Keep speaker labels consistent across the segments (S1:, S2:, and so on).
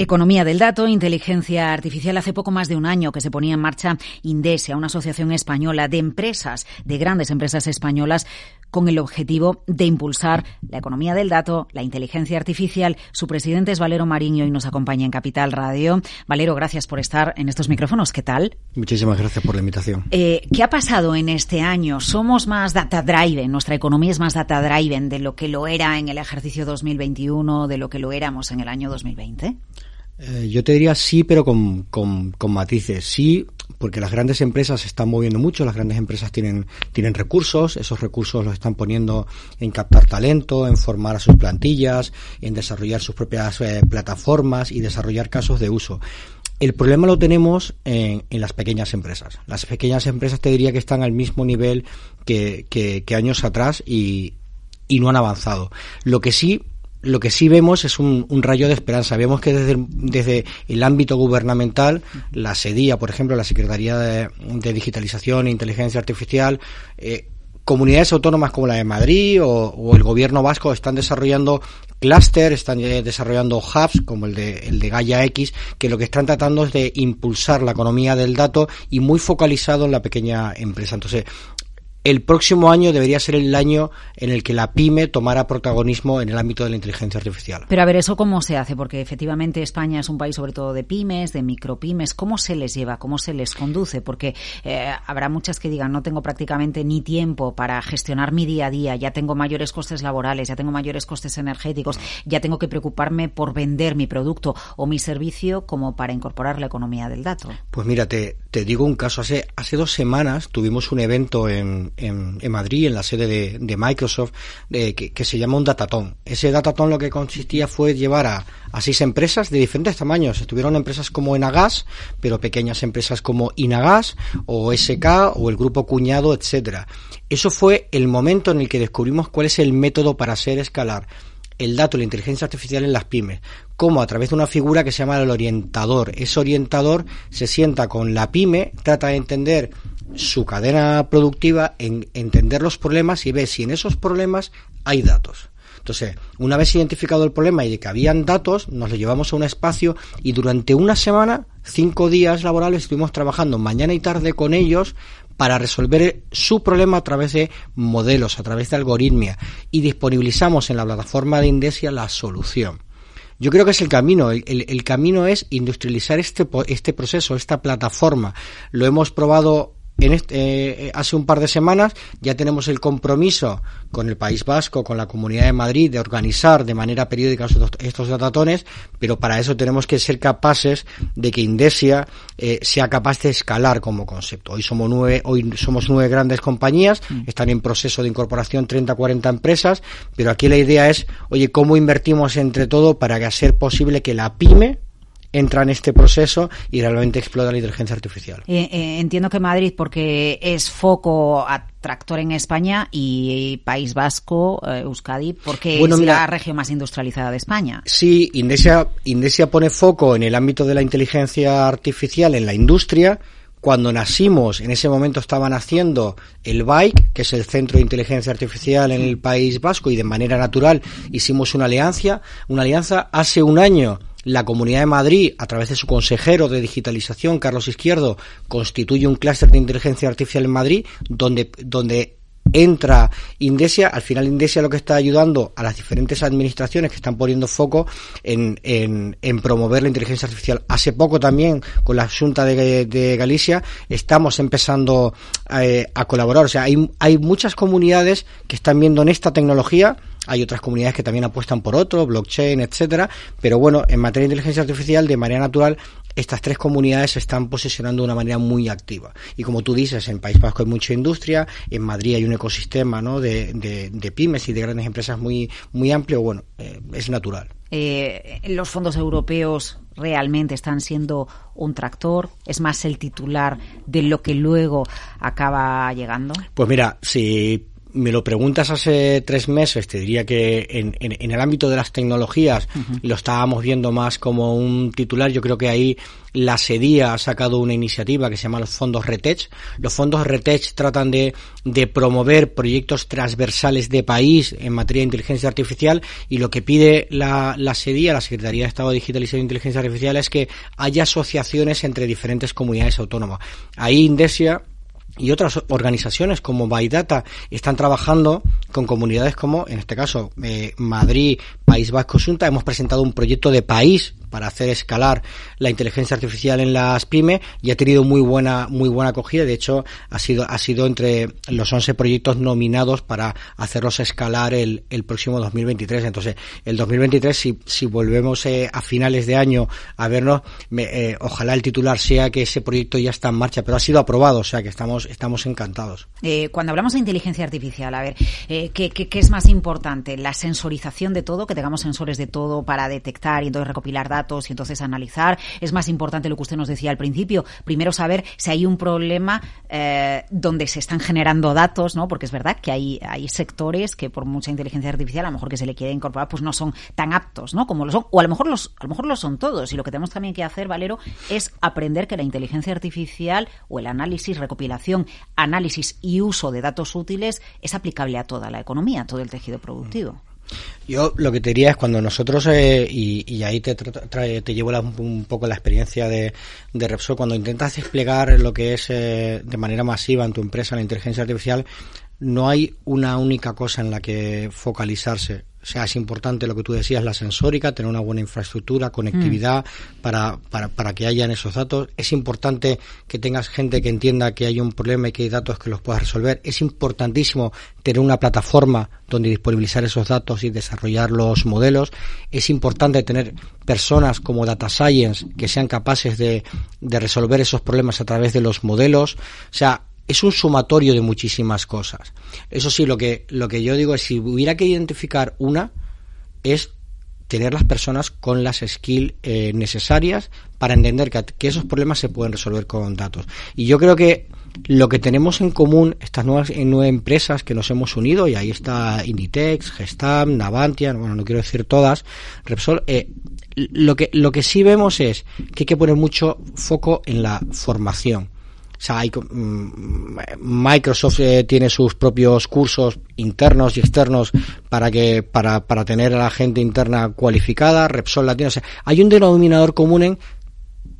S1: Economía del dato, inteligencia artificial. Hace poco más de un año que se ponía en marcha Indesia, una asociación española de empresas, de grandes empresas españolas, con el objetivo de impulsar la economía del dato, la inteligencia artificial. Su presidente es Valero Mariño y nos acompaña en Capital Radio. Valero, gracias por estar en estos micrófonos. ¿Qué tal?
S2: Muchísimas gracias por la invitación.
S1: Eh, ¿Qué ha pasado en este año? ¿Somos más data driven? ¿Nuestra economía es más data driven de lo que lo era en el ejercicio 2021, de lo que lo éramos en el año 2020?
S2: Eh, yo te diría sí, pero con, con, matices. Sí, porque las grandes empresas se están moviendo mucho, las grandes empresas tienen, tienen recursos, esos recursos los están poniendo en captar talento, en formar a sus plantillas, en desarrollar sus propias eh, plataformas y desarrollar casos de uso. El problema lo tenemos en, las pequeñas empresas. Las pequeñas empresas te diría que están al mismo nivel que, que, que años atrás y, y no han avanzado. Lo que sí lo que sí vemos es un, rayo de esperanza. Vemos que desde, desde, el ámbito gubernamental, la SEDIA, por ejemplo, la Secretaría de, Digitalización e Inteligencia Artificial, eh, comunidades autónomas como la de Madrid o, el gobierno vasco están desarrollando clúster, están eh, desarrollando hubs como el de, el de X, que lo que están tratando es de impulsar la economía del dato y muy focalizado en la pequeña empresa. Entonces, el próximo año debería ser el año en el que la pyme tomara protagonismo en el ámbito de la inteligencia artificial.
S1: Pero a ver, ¿eso cómo se hace? Porque efectivamente España es un país sobre todo de pymes, de micropymes. ¿Cómo se les lleva? ¿Cómo se les conduce? Porque eh, habrá muchas que digan, no tengo prácticamente ni tiempo para gestionar mi día a día, ya tengo mayores costes laborales, ya tengo mayores costes energéticos, ya tengo que preocuparme por vender mi producto o mi servicio como para incorporar la economía del dato.
S2: Pues mira, te, te digo un caso. Hace, hace dos semanas tuvimos un evento en en, Madrid, en la sede de, Microsoft, que, se llama un datatón. Ese datatón lo que consistía fue llevar a, seis empresas de diferentes tamaños. Estuvieron empresas como Enagas, pero pequeñas empresas como Inagas o SK o el grupo Cuñado, etcétera. Eso fue el momento en el que descubrimos cuál es el método para hacer escalar el dato, la inteligencia artificial en las pymes, como a través de una figura que se llama el orientador. Ese orientador se sienta con la pyme, trata de entender su cadena productiva en entender los problemas y ver si en esos problemas hay datos. Entonces, una vez identificado el problema y de que habían datos, nos lo llevamos a un espacio y durante una semana, cinco días laborales, estuvimos trabajando mañana y tarde con ellos para resolver su problema a través de modelos, a través de algoritmia y disponibilizamos en la plataforma de Indesia la solución. Yo creo que es el camino. El, camino es industrializar este, este proceso, esta plataforma. Lo hemos probado en este, eh, hace un par de semanas ya tenemos el compromiso con el País Vasco, con la Comunidad de Madrid, de organizar de manera periódica estos, datatones, pero para eso tenemos que ser capaces de que Indesia eh, sea capaz de escalar como concepto. Hoy somos nueve, hoy somos nueve grandes compañías, mm. están en proceso de incorporación 30, 40 empresas, pero aquí la idea es, oye, ¿cómo invertimos entre todo para hacer posible que la pyme entra en este proceso y realmente explota la inteligencia artificial.
S1: Eh, eh, entiendo que Madrid, porque es foco atractor en España y País Vasco, eh, Euskadi, porque es la región más industrializada de España.
S2: Sí, Indesia, Indesia pone foco en el ámbito de la inteligencia artificial en la industria. Cuando nacimos, en ese momento estaban haciendo el BIKE, que es el Centro de Inteligencia Artificial en el País Vasco, y de manera natural hicimos una alianza. Una alianza hace un año la Comunidad de Madrid, a través de su consejero de digitalización, Carlos Izquierdo, constituye un clúster de inteligencia artificial en Madrid, donde, donde entra Indesia, al final Indesia lo que está ayudando a las diferentes administraciones que están poniendo foco en, en, promover la inteligencia artificial. Hace poco también con la Junta de, de Galicia estamos empezando eh, a colaborar. O sea, hay, hay muchas comunidades que están viendo en esta tecnología hay otras comunidades que también apuestan por otro, blockchain, etcétera. Pero bueno, en materia de inteligencia artificial, de manera natural, estas tres comunidades se están posicionando de una manera muy activa. Y como tú dices, en País Vasco hay mucha industria, en Madrid hay un ecosistema ¿no? de, de, pymes y de grandes empresas muy, muy amplio. Bueno, eh, es natural.
S1: Eh, los fondos europeos realmente están siendo un tractor? ¿Es más el titular de lo que luego acaba llegando?
S2: Pues mira, si me lo preguntas hace tres meses, te diría que en, en, el ámbito de las tecnologías lo estábamos viendo más como un titular. Yo creo que ahí la SEDIA ha sacado una iniciativa que se llama los fondos RETECH. Los fondos RETECH tratan de, de promover proyectos transversales de país en materia de inteligencia artificial y lo que pide la, la SEDIA, la Secretaría de Estado Digitalización e Inteligencia Artificial, es que haya asociaciones entre diferentes comunidades autónomas. Ahí Indesia y otras organizaciones como Baidata están trabajando con comunidades como, en este caso, eh, Madrid, País Vasco, Junta. Hemos presentado un proyecto de país para hacer escalar la inteligencia artificial en las pymes y ha tenido muy buena muy buena acogida. De hecho ha sido ha sido entre los 11 proyectos nominados para hacerlos escalar el, el próximo 2023 entonces el 2023 si, si volvemos eh, a finales de año a vernos eh, ojalá el titular sea que ese proyecto ya está en marcha pero ha sido aprobado o sea que estamos estamos encantados.
S1: Eh, cuando hablamos de inteligencia artificial a ver ¿qué, qué, qué es más importante la sensorización de todo que tengamos sensores de todo para detectar y entonces recopilar datos datos y entonces analizar. Es más importante lo que usted nos decía al principio. Primero saber si hay un problema eh, donde se están generando datos, ¿no? Porque es verdad que hay, hay sectores que por mucha inteligencia artificial, a lo mejor que se le quiere incorporar, pues no son tan aptos, ¿no? Como lo son. O a lo mejor los, a lo mejor lo son todos. Y lo que tenemos también que hacer, Valero, es aprender que la inteligencia artificial o el análisis, recopilación, análisis y uso de datos útiles es aplicable a toda la economía, a todo el tejido productivo.
S2: Yo lo que te diría es cuando nosotros, eh, y, ahí te, te llevo un poco la experiencia de, de, Repsol, cuando intentas desplegar lo que es eh, de manera masiva en tu empresa la inteligencia artificial, no hay una única cosa en la que focalizarse. O sea, es importante lo que tú decías, la sensórica, tener una buena infraestructura, conectividad mm. para, para, para que hayan esos datos. Es importante que tengas gente que entienda que hay un problema y que hay datos que los puedas resolver. Es importantísimo tener una plataforma donde disponibilizar esos datos y desarrollar los modelos. Es importante tener personas como Data Science que sean capaces de, de resolver esos problemas a través de los modelos. O sea, es un sumatorio de muchísimas cosas. Eso sí, lo que, lo que yo digo es si hubiera que identificar una, es tener las personas con las skills eh, necesarias para entender que, esos problemas se pueden resolver con datos. Y yo creo que lo que tenemos en común, estas nuevas, nueve empresas que nos hemos unido, y ahí está Inditex, Gestam, Navantia, bueno, no quiero decir todas, Repsol, eh, lo que, lo que sí vemos es que hay que poner mucho foco en la formación o sea, hay, mm, Microsoft eh, tiene sus propios cursos internos y externos para que para, para tener a la gente interna cualificada. Repsol la tiene. O sea, hay un denominador común en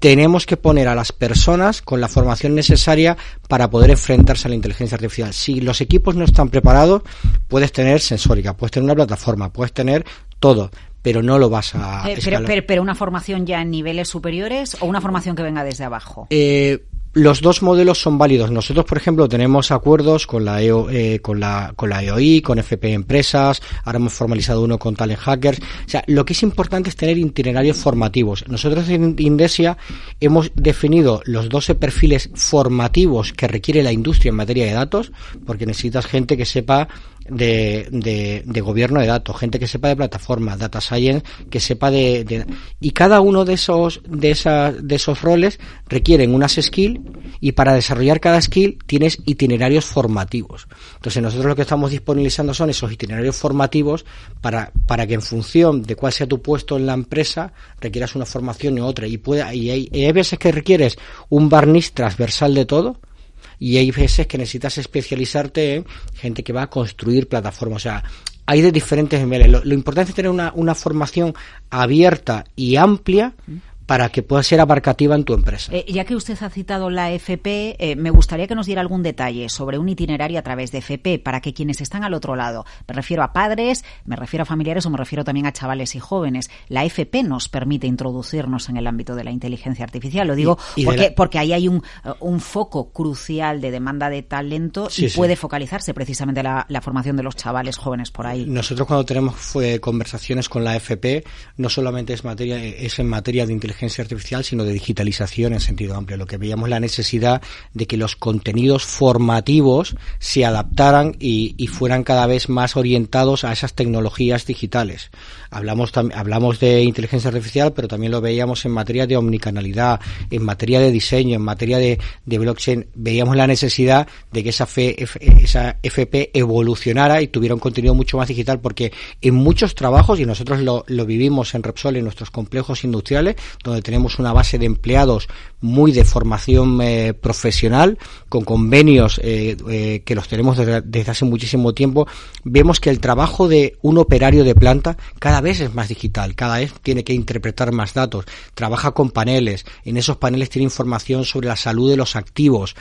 S2: tenemos que poner a las personas con la formación necesaria para poder enfrentarse a la inteligencia artificial. Si los equipos no están preparados, puedes tener sensórica, puedes tener una plataforma, puedes tener todo, pero no lo vas a.
S1: Eh, pero, pero, pero, una formación ya en niveles superiores o una formación que venga desde abajo.
S2: Eh, los dos modelos son válidos. Nosotros, por ejemplo, tenemos acuerdos con la, EO, eh, con la, EOI, con FP Empresas, ahora hemos formalizado uno con Talent Hackers. O sea, lo que es importante es tener itinerarios formativos. Nosotros en Indesia hemos definido los 12 perfiles formativos que requiere la industria en materia de datos, porque necesitas gente que sepa de, de, de, gobierno de datos, gente que sepa de plataforma, data science, que sepa de, de, y cada uno de esos de esas de esos roles requieren unas skills y para desarrollar cada skill tienes itinerarios formativos. Entonces nosotros lo que estamos disponibilizando son esos itinerarios formativos para para que en función de cuál sea tu puesto en la empresa requieras una formación u otra y pueda y hay, y hay veces que requieres un barniz transversal de todo y hay veces que necesitas especializarte en gente que va a construir plataformas. O sea, hay de diferentes niveles. Lo, importante es tener una, una formación abierta y amplia para que pueda ser abarcativa en tu empresa.
S1: Eh, ya que usted ha citado la FP, eh, me gustaría que nos diera algún detalle sobre un itinerario a través de FP para que quienes están al otro lado, me refiero a padres, me refiero a familiares o me refiero también a chavales y jóvenes, la FP nos permite introducirnos en el ámbito de la inteligencia artificial. Lo digo porque, porque ahí hay un, un, foco crucial de demanda de talento y puede focalizarse precisamente la, la, formación de los chavales jóvenes por ahí.
S2: Nosotros cuando tenemos conversaciones con la FP, no solamente es, materia, es en materia de inteligencia inteligencia artificial, sino de digitalización en sentido amplio. Lo que veíamos la necesidad de que los contenidos formativos se adaptaran y, fueran cada vez más orientados a esas tecnologías digitales. Hablamos, hablamos de inteligencia artificial, pero también lo veíamos en materia de omnicanalidad, en materia de diseño, en materia de, de blockchain. Veíamos la necesidad de que esa, fe, esa FP evolucionara y tuviera un contenido mucho más digital, porque en muchos trabajos, y nosotros lo, lo vivimos en Repsol, en nuestros complejos industriales, donde tenemos una base de empleados muy de formación eh, profesional, con convenios eh, eh, que los tenemos desde, hace muchísimo tiempo, vemos que el trabajo de un operario de planta cada vez es más digital, cada vez tiene que interpretar más datos, trabaja con paneles, en esos paneles tiene información sobre la salud de los activos,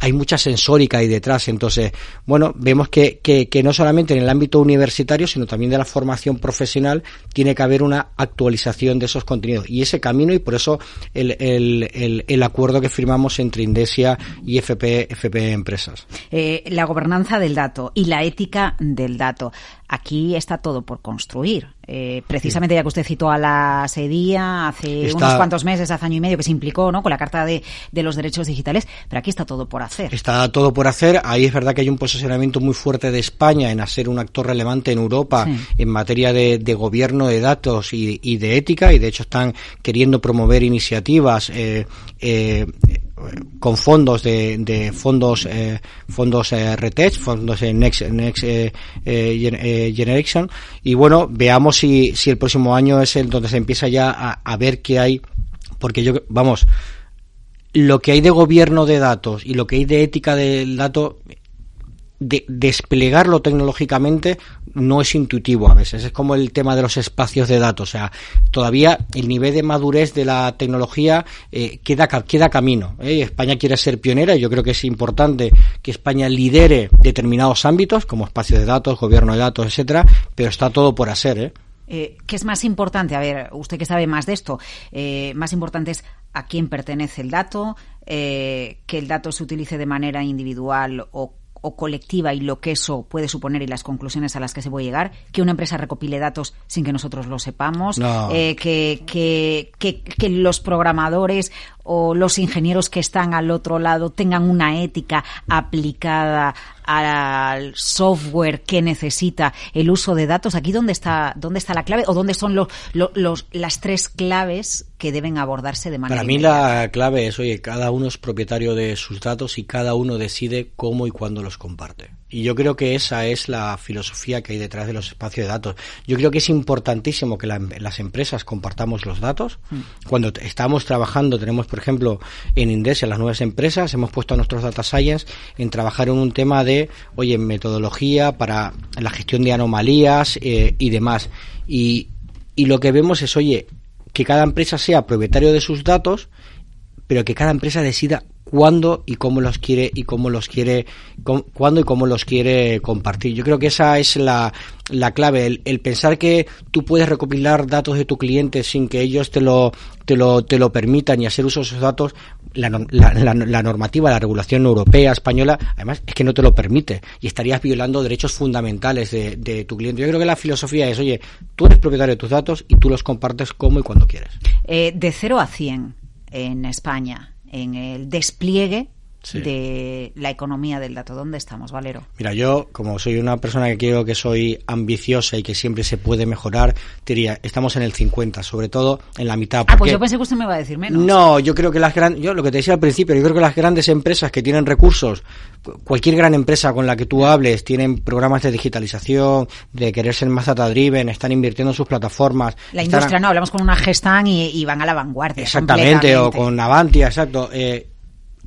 S2: hay mucha sensórica ahí detrás, entonces, bueno, vemos que, que, no solamente en el ámbito universitario, sino también de la formación profesional, tiene que haber una actualización de esos contenidos y ese y por eso el, el, el, el acuerdo que firmamos entre Indesia y FP, FP Empresas.
S1: Eh, la gobernanza del dato y la ética del dato. Aquí está todo por construir. Eh, precisamente ya que usted citó a la SEDIA hace está, unos cuantos meses, hace año y medio, que se implicó ¿no? con la Carta de, de, los Derechos Digitales, pero aquí está todo por hacer.
S2: Está todo por hacer. Ahí es verdad que hay un posicionamiento muy fuerte de España en hacer un actor relevante en Europa sí. en materia de, de, gobierno de datos y, y, de ética, y de hecho están queriendo promover iniciativas eh, eh, con fondos de, de fondos eh, fondos eh, fondos Next, Next eh, eh, Generation. Y bueno veamos si, si el próximo año es el donde se empieza ya a, a ver qué hay porque yo vamos lo que hay de gobierno de datos y lo que hay de ética del dato de desplegarlo tecnológicamente no es intuitivo a veces. Es como el tema de los espacios de datos. O sea, todavía el nivel de madurez de la tecnología eh, queda, queda camino. ¿eh? España quiere ser pionera y yo creo que es importante que España lidere determinados ámbitos, como espacios de datos, gobierno de datos, etcétera, pero está todo por hacer. ¿eh?
S1: Eh, ¿Qué es más importante? A ver, usted que sabe más de esto, eh, más importante es a quién pertenece el dato, eh, que el dato se utilice de manera individual o o colectiva y lo que eso puede suponer y las conclusiones a las que se puede llegar, que una empresa recopile datos sin que nosotros lo sepamos,
S2: no.
S1: eh, que, que, que, que, los programadores o los ingenieros que están al otro lado tengan una ética aplicada al software que necesita el uso de datos. Aquí dónde está dónde está la clave o dónde son los, las tres claves que deben abordarse de manera
S2: Para mí inmediata. la clave es, oye, cada uno es propietario de sus datos y cada uno decide cómo y cuándo los comparte. Y yo creo que esa es la filosofía que hay detrás de los espacios de datos. Yo creo que es importantísimo que la, las empresas compartamos los datos. Mm. Cuando estamos trabajando, tenemos, por ejemplo, en Indesia, las nuevas empresas, hemos puesto a nuestros data science en trabajar en un tema de, oye, metodología para la gestión de anomalías eh, y demás. Y, y lo que vemos es, oye, que cada empresa sea propietario de sus datos, pero que cada empresa decida cuándo y cómo los quiere y cómo los quiere cuándo y cómo los quiere compartir. Yo creo que esa es la, la clave, el, pensar que tú puedes recopilar datos de tu cliente sin que ellos te lo te lo te lo permitan y hacer uso de esos datos, la, la normativa, la regulación europea, española, además es que no te lo permite y estarías violando derechos fundamentales de, de tu cliente. Yo creo que la filosofía es, oye, tú eres propietario de tus datos y tú los compartes como y cuando quieres.
S1: Eh, de 0 a 100 en España, en el despliegue sí. de la economía del dato. ¿Dónde estamos, Valero?
S2: Mira, yo, como soy una persona que creo que soy ambiciosa y que siempre se puede mejorar, diría, estamos en el 50, sobre todo en la mitad.
S1: Porque... Ah, pues yo pensé que usted me iba a decir menos.
S2: No, yo creo que las grandes, yo lo que te decía al principio, yo creo que las grandes empresas que tienen recursos, cualquier gran empresa con la que tú hables, tienen programas de digitalización, de querer ser más data driven, están invirtiendo en sus plataformas.
S1: La industria, no, hablamos con una Gestan y, y van a la vanguardia.
S2: Exactamente, o con Avantia, exacto. Eh,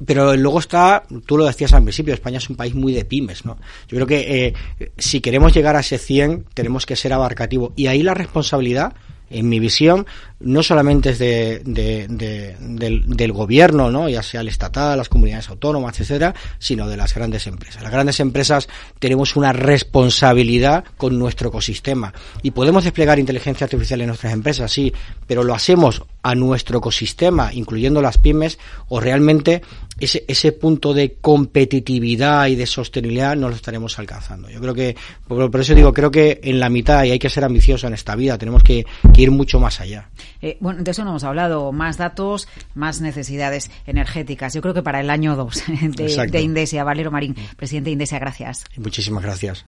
S2: pero luego está, tú lo decías al principio, España es un país muy de pymes, ¿no? Yo creo que eh, si queremos llegar a ese 100, tenemos que ser abarcativo. Y ahí la responsabilidad, en mi visión, no solamente es de, de, de, del, del, gobierno, ¿no? ya sea el estatal, las comunidades autónomas, etcétera, sino de las grandes empresas. Las grandes empresas tenemos una responsabilidad con nuestro ecosistema y podemos desplegar inteligencia artificial en nuestras empresas, sí, pero lo hacemos a nuestro ecosistema, incluyendo las pymes, o realmente ese, ese punto de competitividad y de sostenibilidad no lo estaremos alcanzando. Yo creo que, por, eso digo, creo que en la mitad, y hay que ser ambicioso en esta vida, tenemos que, ir mucho más allá.
S1: Eh, bueno, de eso no hemos hablado. Más datos, más necesidades energéticas. Yo creo que para el año 2 de, de Indesia. Valero Marín, presidente de Indesia, gracias.
S2: Muchísimas gracias.